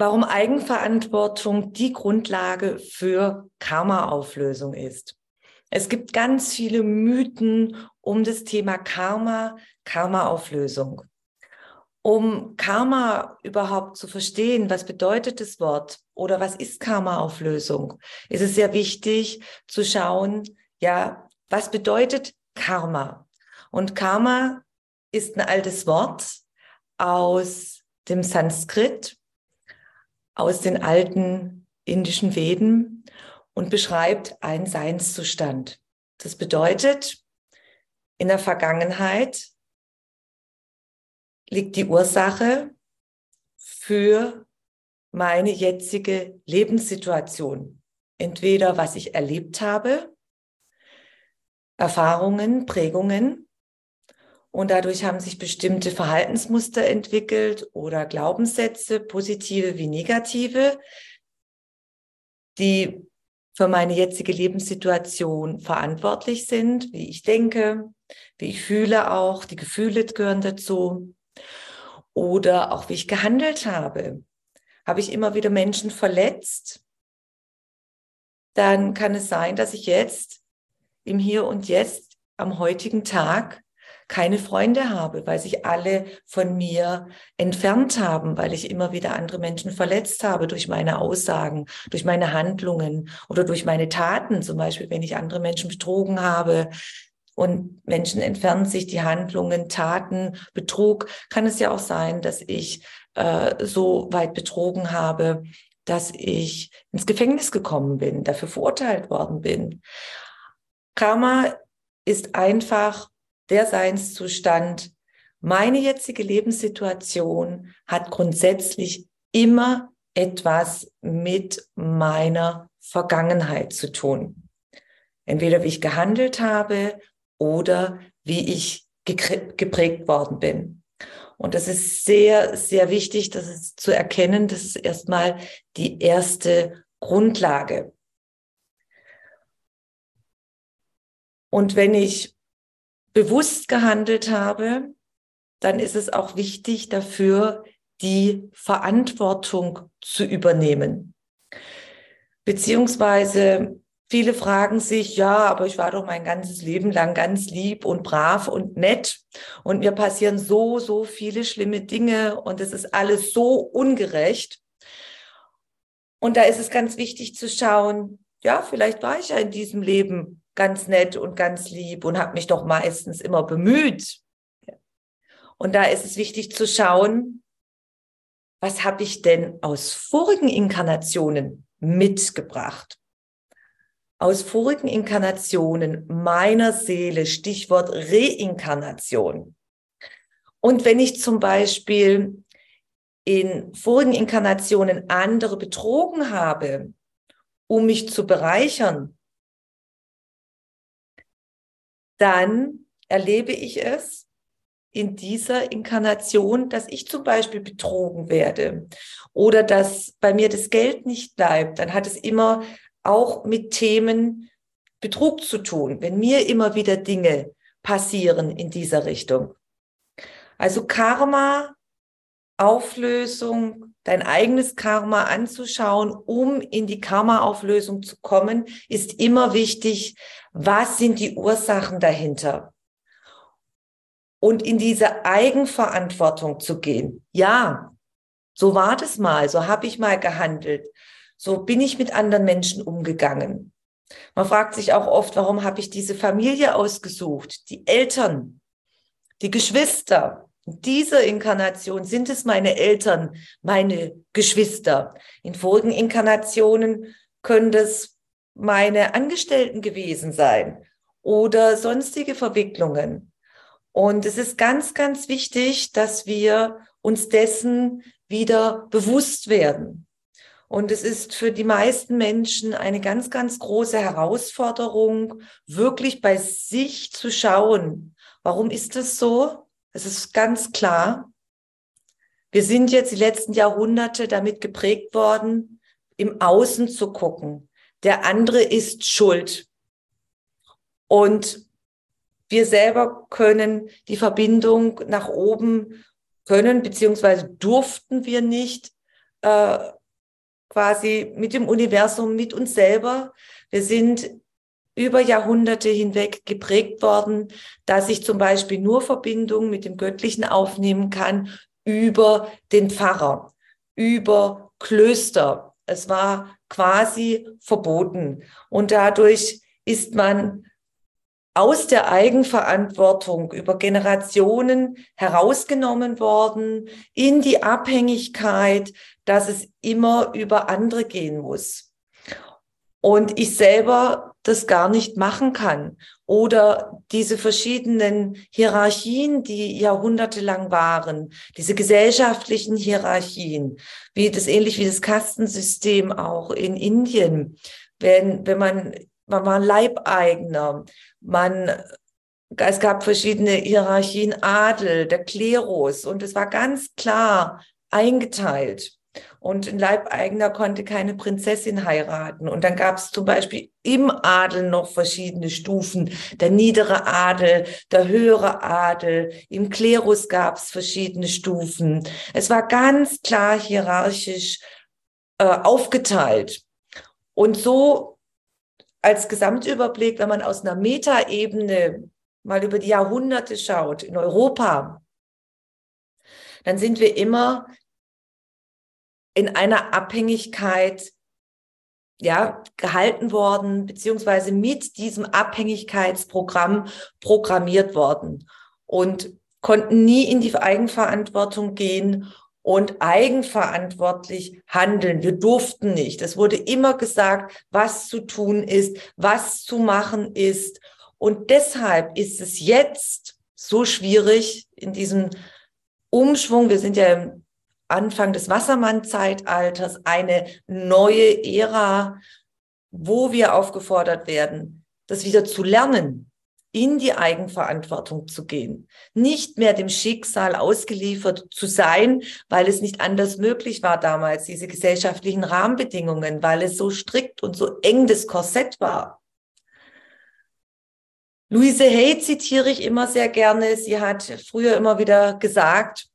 Warum Eigenverantwortung die Grundlage für Karma-Auflösung ist. Es gibt ganz viele Mythen um das Thema Karma, Karma-Auflösung. Um Karma überhaupt zu verstehen, was bedeutet das Wort oder was ist Karma-Auflösung, ist es sehr wichtig zu schauen, ja, was bedeutet Karma? Und Karma ist ein altes Wort aus dem Sanskrit, aus den alten indischen Veden und beschreibt einen Seinszustand. Das bedeutet, in der Vergangenheit liegt die Ursache für meine jetzige Lebenssituation. Entweder was ich erlebt habe, Erfahrungen, Prägungen, und dadurch haben sich bestimmte Verhaltensmuster entwickelt oder Glaubenssätze, positive wie negative, die für meine jetzige Lebenssituation verantwortlich sind, wie ich denke, wie ich fühle auch, die Gefühle gehören dazu oder auch wie ich gehandelt habe. Habe ich immer wieder Menschen verletzt, dann kann es sein, dass ich jetzt im Hier und Jetzt am heutigen Tag keine Freunde habe, weil sich alle von mir entfernt haben, weil ich immer wieder andere Menschen verletzt habe durch meine Aussagen, durch meine Handlungen oder durch meine Taten, zum Beispiel wenn ich andere Menschen betrogen habe, und Menschen entfernen sich die Handlungen, Taten, Betrug, kann es ja auch sein, dass ich äh, so weit betrogen habe, dass ich ins Gefängnis gekommen bin, dafür verurteilt worden bin. Karma ist einfach der Seinszustand. Meine jetzige Lebenssituation hat grundsätzlich immer etwas mit meiner Vergangenheit zu tun. Entweder wie ich gehandelt habe oder wie ich geprägt worden bin. Und das ist sehr, sehr wichtig, das ist zu erkennen. Das ist erstmal die erste Grundlage. Und wenn ich bewusst gehandelt habe, dann ist es auch wichtig dafür, die Verantwortung zu übernehmen. Beziehungsweise Viele fragen sich, ja, aber ich war doch mein ganzes Leben lang ganz lieb und brav und nett und mir passieren so, so viele schlimme Dinge und es ist alles so ungerecht. Und da ist es ganz wichtig zu schauen, ja, vielleicht war ich ja in diesem Leben ganz nett und ganz lieb und habe mich doch meistens immer bemüht. Und da ist es wichtig zu schauen, was habe ich denn aus vorigen Inkarnationen mitgebracht? aus vorigen Inkarnationen meiner Seele, Stichwort Reinkarnation. Und wenn ich zum Beispiel in vorigen Inkarnationen andere betrogen habe, um mich zu bereichern, dann erlebe ich es in dieser Inkarnation, dass ich zum Beispiel betrogen werde oder dass bei mir das Geld nicht bleibt, dann hat es immer auch mit Themen Betrug zu tun, wenn mir immer wieder Dinge passieren in dieser Richtung. Also Karma, Auflösung, dein eigenes Karma anzuschauen, um in die Karma-Auflösung zu kommen, ist immer wichtig. Was sind die Ursachen dahinter? Und in diese Eigenverantwortung zu gehen. Ja, so war das mal, so habe ich mal gehandelt. So bin ich mit anderen Menschen umgegangen. Man fragt sich auch oft, warum habe ich diese Familie ausgesucht? Die Eltern, die Geschwister. Dieser Inkarnation sind es meine Eltern, meine Geschwister. In vorigen Inkarnationen können das meine Angestellten gewesen sein oder sonstige Verwicklungen. Und es ist ganz, ganz wichtig, dass wir uns dessen wieder bewusst werden. Und es ist für die meisten Menschen eine ganz, ganz große Herausforderung, wirklich bei sich zu schauen. Warum ist das so? Es ist ganz klar. Wir sind jetzt die letzten Jahrhunderte damit geprägt worden, im Außen zu gucken. Der andere ist schuld. Und wir selber können die Verbindung nach oben können, beziehungsweise durften wir nicht äh, quasi mit dem Universum, mit uns selber. Wir sind über Jahrhunderte hinweg geprägt worden, dass ich zum Beispiel nur Verbindung mit dem Göttlichen aufnehmen kann über den Pfarrer, über Klöster. Es war quasi verboten. Und dadurch ist man aus der Eigenverantwortung über Generationen herausgenommen worden in die Abhängigkeit, dass es immer über andere gehen muss. Und ich selber das gar nicht machen kann. Oder diese verschiedenen Hierarchien, die jahrhundertelang waren, diese gesellschaftlichen Hierarchien, wie das ähnlich wie das Kastensystem auch in Indien. Wenn, wenn man man war Leibeigner, man, es gab verschiedene Hierarchien, Adel, der Klerus und es war ganz klar eingeteilt. Und ein Leibeigner konnte keine Prinzessin heiraten. Und dann gab es zum Beispiel im Adel noch verschiedene Stufen. Der niedere Adel, der höhere Adel. Im Klerus gab es verschiedene Stufen. Es war ganz klar hierarchisch äh, aufgeteilt. Und so als Gesamtüberblick, wenn man aus einer Metaebene mal über die Jahrhunderte schaut in Europa, dann sind wir immer in einer Abhängigkeit ja, gehalten worden, beziehungsweise mit diesem Abhängigkeitsprogramm programmiert worden und konnten nie in die Eigenverantwortung gehen und eigenverantwortlich handeln. Wir durften nicht. Es wurde immer gesagt, was zu tun ist, was zu machen ist. Und deshalb ist es jetzt so schwierig in diesem Umschwung. Wir sind ja im Anfang des Wassermann-Zeitalters, eine neue Ära, wo wir aufgefordert werden, das wieder zu lernen, in die Eigenverantwortung zu gehen, nicht mehr dem Schicksal ausgeliefert zu sein, weil es nicht anders möglich war damals, diese gesellschaftlichen Rahmenbedingungen, weil es so strikt und so eng das Korsett war. Louise Hay zitiere ich immer sehr gerne. Sie hat früher immer wieder gesagt,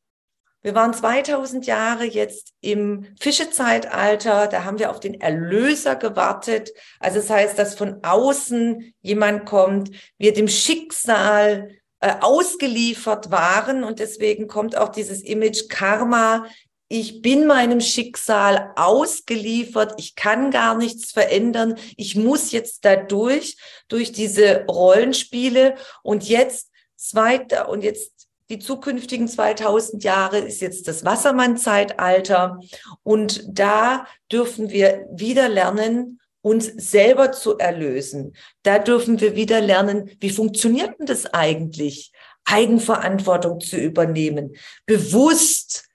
wir waren 2000 Jahre jetzt im Fischezeitalter, da haben wir auf den Erlöser gewartet. Also das heißt, dass von außen jemand kommt, wir dem Schicksal äh, ausgeliefert waren. Und deswegen kommt auch dieses Image Karma. Ich bin meinem Schicksal ausgeliefert, ich kann gar nichts verändern, ich muss jetzt dadurch, durch diese Rollenspiele. Und jetzt zweiter und jetzt die zukünftigen 2000 Jahre ist jetzt das Wassermann-Zeitalter. Und da dürfen wir wieder lernen, uns selber zu erlösen. Da dürfen wir wieder lernen, wie funktioniert denn das eigentlich? Eigenverantwortung zu übernehmen, bewusst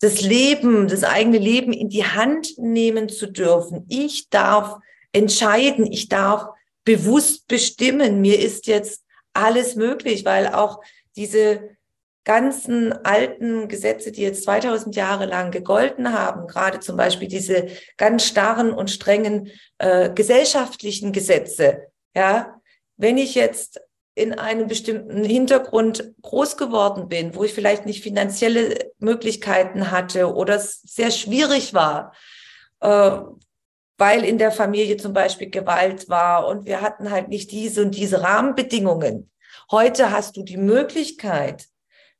das Leben, das eigene Leben in die Hand nehmen zu dürfen. Ich darf entscheiden, ich darf bewusst bestimmen. Mir ist jetzt alles möglich, weil auch diese ganzen alten Gesetze, die jetzt 2000 Jahre lang gegolten haben, gerade zum Beispiel diese ganz starren und strengen äh, gesellschaftlichen Gesetze, ja, wenn ich jetzt in einem bestimmten Hintergrund groß geworden bin, wo ich vielleicht nicht finanzielle Möglichkeiten hatte oder es sehr schwierig war, äh, weil in der Familie zum Beispiel Gewalt war und wir hatten halt nicht diese und diese Rahmenbedingungen, Heute hast du die Möglichkeit,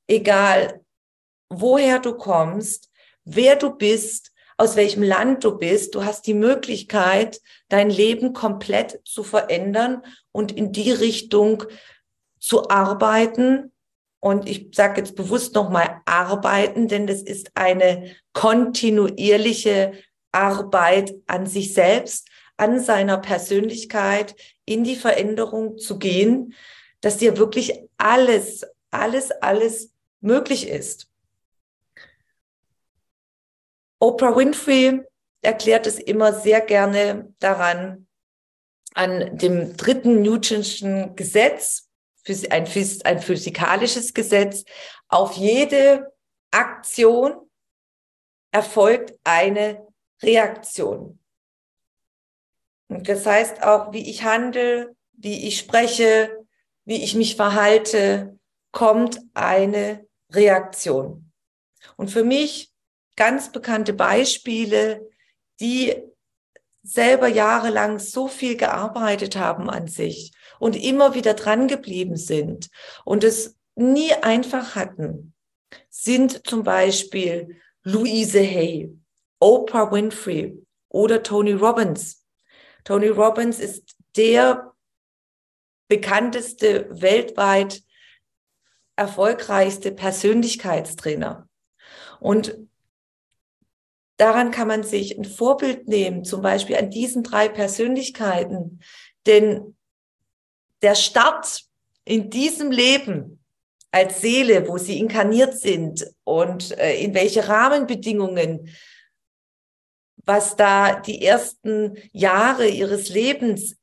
egal woher du kommst, wer du bist, aus welchem Land du bist, du hast die Möglichkeit, dein Leben komplett zu verändern und in die Richtung zu arbeiten. Und ich sage jetzt bewusst nochmal arbeiten, denn das ist eine kontinuierliche Arbeit an sich selbst, an seiner Persönlichkeit in die Veränderung zu gehen, dass dir wirklich alles, alles, alles möglich ist. Oprah Winfrey erklärt es immer sehr gerne daran, an dem dritten Newtonschen Gesetz, ein, ein physikalisches Gesetz, auf jede Aktion erfolgt eine Reaktion. Und das heißt auch, wie ich handle, wie ich spreche, wie ich mich verhalte, kommt eine Reaktion. Und für mich ganz bekannte Beispiele, die selber jahrelang so viel gearbeitet haben an sich und immer wieder dran geblieben sind und es nie einfach hatten, sind zum Beispiel Louise Hay, Oprah Winfrey oder Tony Robbins. Tony Robbins ist der bekannteste, weltweit erfolgreichste Persönlichkeitstrainer. Und daran kann man sich ein Vorbild nehmen, zum Beispiel an diesen drei Persönlichkeiten. Denn der Start in diesem Leben als Seele, wo sie inkarniert sind und äh, in welche Rahmenbedingungen, was da die ersten Jahre ihres Lebens,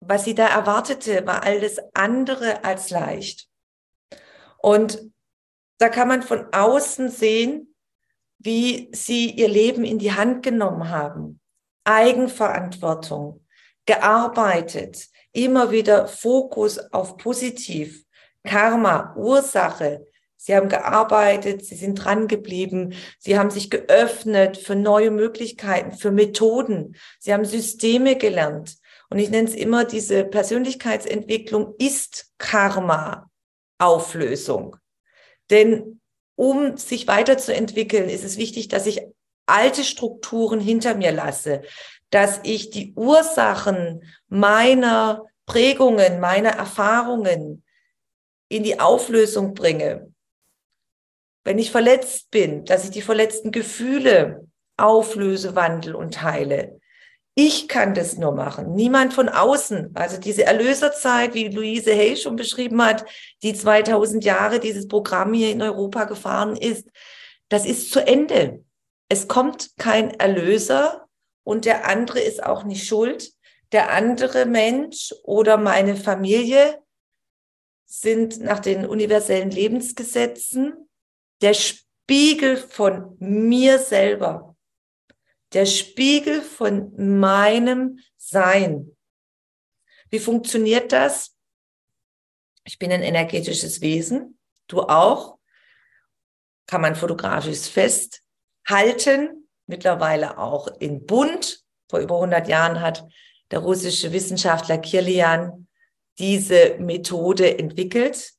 was sie da erwartete, war alles andere als leicht. Und da kann man von außen sehen, wie sie ihr Leben in die Hand genommen haben. Eigenverantwortung, gearbeitet, immer wieder Fokus auf positiv, Karma, Ursache. Sie haben gearbeitet, sie sind dran geblieben, sie haben sich geöffnet für neue Möglichkeiten, für Methoden, sie haben Systeme gelernt. Und ich nenne es immer, diese Persönlichkeitsentwicklung ist Karma, Auflösung. Denn um sich weiterzuentwickeln, ist es wichtig, dass ich alte Strukturen hinter mir lasse, dass ich die Ursachen meiner Prägungen, meiner Erfahrungen in die Auflösung bringe. Wenn ich verletzt bin, dass ich die verletzten Gefühle auflöse, wandle und heile. Ich kann das nur machen, niemand von außen. Also diese Erlöserzeit, wie Louise Hay schon beschrieben hat, die 2000 Jahre dieses Programm hier in Europa gefahren ist, das ist zu Ende. Es kommt kein Erlöser und der andere ist auch nicht schuld. Der andere Mensch oder meine Familie sind nach den universellen Lebensgesetzen der Spiegel von mir selber der Spiegel von meinem Sein. Wie funktioniert das? Ich bin ein energetisches Wesen, du auch. Kann man fotografisch festhalten, mittlerweile auch in Bund. Vor über 100 Jahren hat der russische Wissenschaftler Kirlian diese Methode entwickelt.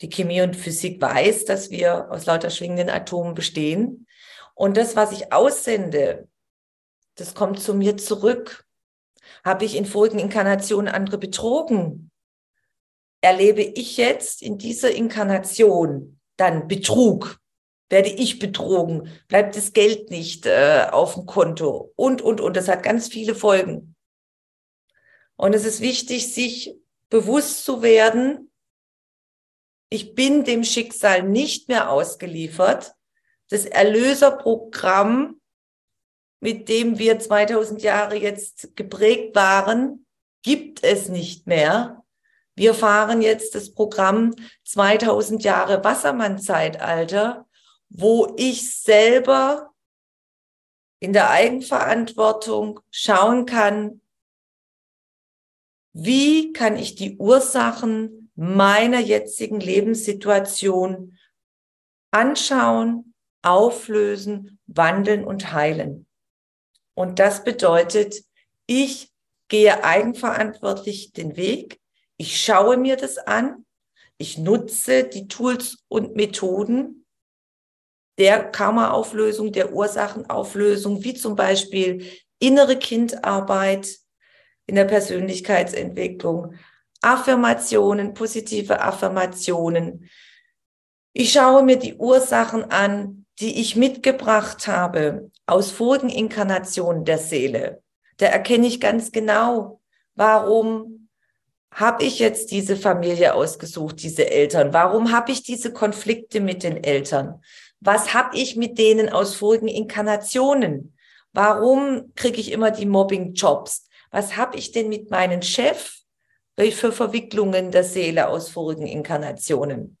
Die Chemie und Physik weiß, dass wir aus lauter schwingenden Atomen bestehen. Und das, was ich aussende, das kommt zu mir zurück. Habe ich in vorigen Inkarnationen andere betrogen? Erlebe ich jetzt in dieser Inkarnation dann Betrug? Werde ich betrogen? Bleibt das Geld nicht äh, auf dem Konto? Und, und, und. Das hat ganz viele Folgen. Und es ist wichtig, sich bewusst zu werden, ich bin dem Schicksal nicht mehr ausgeliefert, das Erlöserprogramm, mit dem wir 2000 Jahre jetzt geprägt waren, gibt es nicht mehr. Wir fahren jetzt das Programm 2000 Jahre Wassermann-Zeitalter, wo ich selber in der Eigenverantwortung schauen kann, wie kann ich die Ursachen meiner jetzigen Lebenssituation anschauen, auflösen, wandeln und heilen. Und das bedeutet, ich gehe eigenverantwortlich den Weg, ich schaue mir das an, ich nutze die Tools und Methoden der Karma-Auflösung, der Ursachenauflösung, wie zum Beispiel innere Kindarbeit in der Persönlichkeitsentwicklung, Affirmationen, positive Affirmationen. Ich schaue mir die Ursachen an, die ich mitgebracht habe aus vorigen Inkarnationen der Seele, da erkenne ich ganz genau, warum habe ich jetzt diese Familie ausgesucht, diese Eltern? Warum habe ich diese Konflikte mit den Eltern? Was habe ich mit denen aus vorigen Inkarnationen? Warum kriege ich immer die Mobbing-Jobs? Was habe ich denn mit meinem Chef für Verwicklungen der Seele aus vorigen Inkarnationen?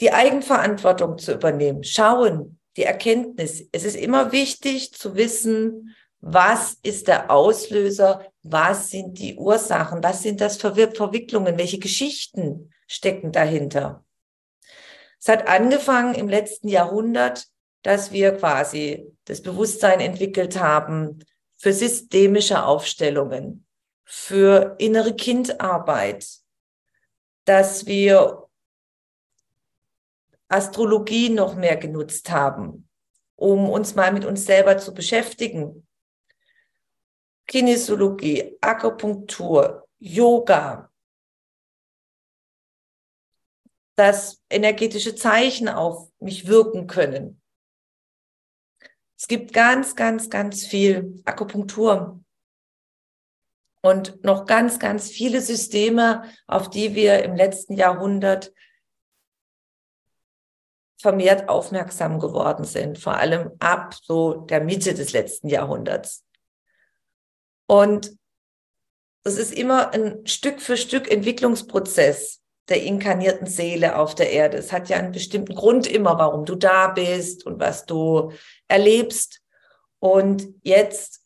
Die Eigenverantwortung zu übernehmen, schauen, die Erkenntnis. Es ist immer wichtig zu wissen, was ist der Auslöser, was sind die Ursachen, was sind das für Verwicklungen, welche Geschichten stecken dahinter. Es hat angefangen im letzten Jahrhundert, dass wir quasi das Bewusstsein entwickelt haben für systemische Aufstellungen, für innere Kindarbeit, dass wir Astrologie noch mehr genutzt haben, um uns mal mit uns selber zu beschäftigen. Kinesiologie, Akupunktur, Yoga, dass energetische Zeichen auf mich wirken können. Es gibt ganz, ganz, ganz viel Akupunktur und noch ganz, ganz viele Systeme, auf die wir im letzten Jahrhundert vermehrt aufmerksam geworden sind, vor allem ab so der Mitte des letzten Jahrhunderts. Und es ist immer ein Stück für Stück Entwicklungsprozess der inkarnierten Seele auf der Erde. Es hat ja einen bestimmten Grund immer, warum du da bist und was du erlebst. Und jetzt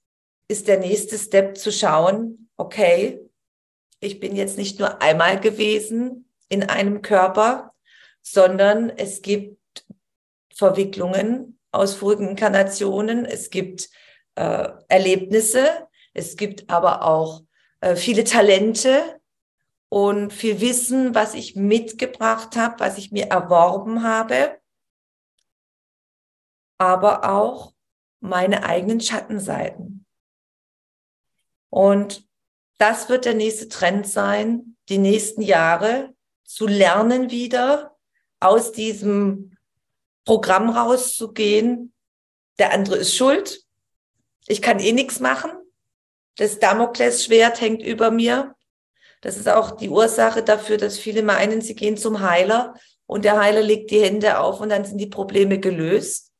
ist der nächste Step zu schauen, okay, ich bin jetzt nicht nur einmal gewesen in einem Körper, sondern es gibt Verwicklungen aus vorigen Inkarnationen, es gibt äh, Erlebnisse, es gibt aber auch äh, viele Talente, und viel Wissen, was ich mitgebracht habe, was ich mir erworben habe, aber auch meine eigenen Schattenseiten. Und das wird der nächste Trend sein, die nächsten Jahre zu lernen wieder, aus diesem Programm rauszugehen. Der andere ist schuld. Ich kann eh nichts machen. Das Damoklesschwert hängt über mir. Das ist auch die Ursache dafür, dass viele meinen, sie gehen zum Heiler und der Heiler legt die Hände auf und dann sind die Probleme gelöst.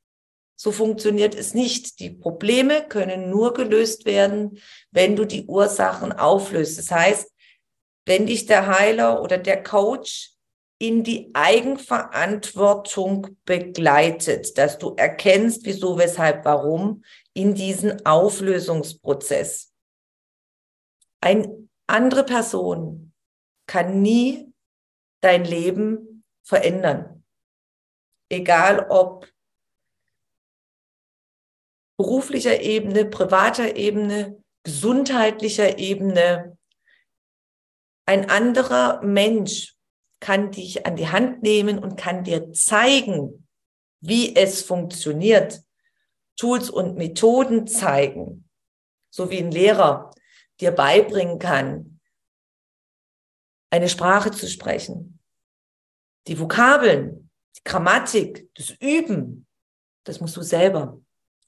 So funktioniert es nicht. Die Probleme können nur gelöst werden, wenn du die Ursachen auflöst. Das heißt, wenn dich der Heiler oder der Coach in die Eigenverantwortung begleitet, dass du erkennst, wieso, weshalb, warum in diesen Auflösungsprozess. Ein andere Person kann nie dein Leben verändern. Egal ob beruflicher Ebene, privater Ebene, gesundheitlicher Ebene. Ein anderer Mensch kann dich an die Hand nehmen und kann dir zeigen, wie es funktioniert. Tools und Methoden zeigen, so wie ein Lehrer dir beibringen kann, eine Sprache zu sprechen. Die Vokabeln, die Grammatik, das Üben, das musst du selber.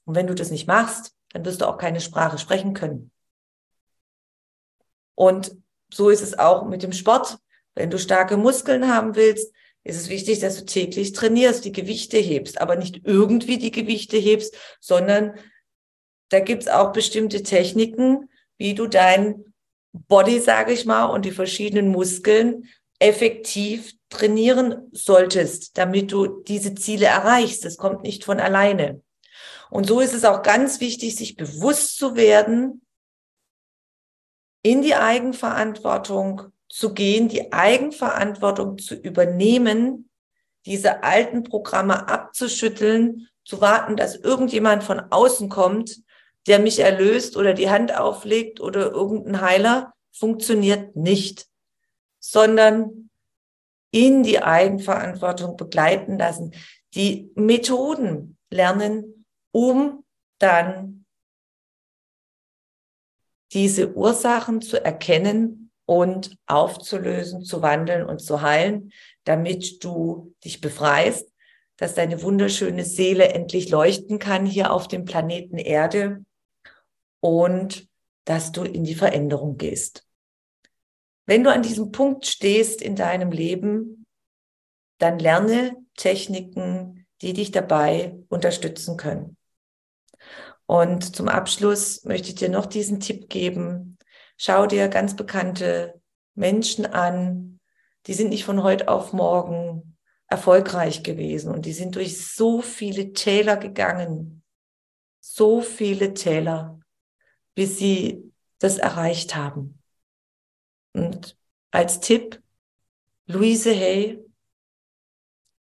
Und wenn du das nicht machst, dann wirst du auch keine Sprache sprechen können. Und so ist es auch mit dem Sport. Wenn du starke Muskeln haben willst, ist es wichtig, dass du täglich trainierst, die Gewichte hebst, aber nicht irgendwie die Gewichte hebst, sondern da gibt's auch bestimmte Techniken, wie du dein Body, sage ich mal, und die verschiedenen Muskeln effektiv trainieren solltest, damit du diese Ziele erreichst. Das kommt nicht von alleine. Und so ist es auch ganz wichtig, sich bewusst zu werden, in die Eigenverantwortung zu gehen, die Eigenverantwortung zu übernehmen, diese alten Programme abzuschütteln, zu warten, dass irgendjemand von außen kommt der mich erlöst oder die Hand auflegt oder irgendein Heiler, funktioniert nicht, sondern in die Eigenverantwortung begleiten lassen, die Methoden lernen, um dann diese Ursachen zu erkennen und aufzulösen, zu wandeln und zu heilen, damit du dich befreist, dass deine wunderschöne Seele endlich leuchten kann hier auf dem Planeten Erde und dass du in die Veränderung gehst. Wenn du an diesem Punkt stehst in deinem Leben, dann lerne Techniken, die dich dabei unterstützen können. Und zum Abschluss möchte ich dir noch diesen Tipp geben. Schau dir ganz bekannte Menschen an. Die sind nicht von heute auf morgen erfolgreich gewesen und die sind durch so viele Täler gegangen. So viele Täler, bis sie das erreicht haben. Und als Tipp, Louise Hay,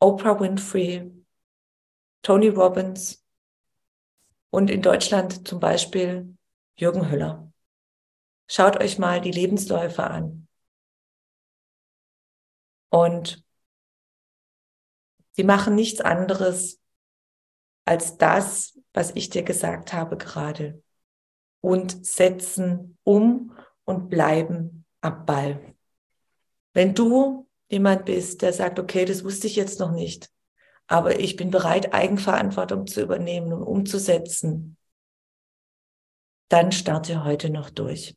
Oprah Winfrey, Tony Robbins und in Deutschland zum Beispiel Jürgen Höller. Schaut euch mal die Lebensläufe an. Und sie machen nichts anderes als das, was ich dir gesagt habe gerade. Und setzen um und bleiben am Ball. Wenn du jemand bist, der sagt, okay, das wusste ich jetzt noch nicht, aber ich bin bereit, Eigenverantwortung zu übernehmen und umzusetzen, dann starte heute noch durch.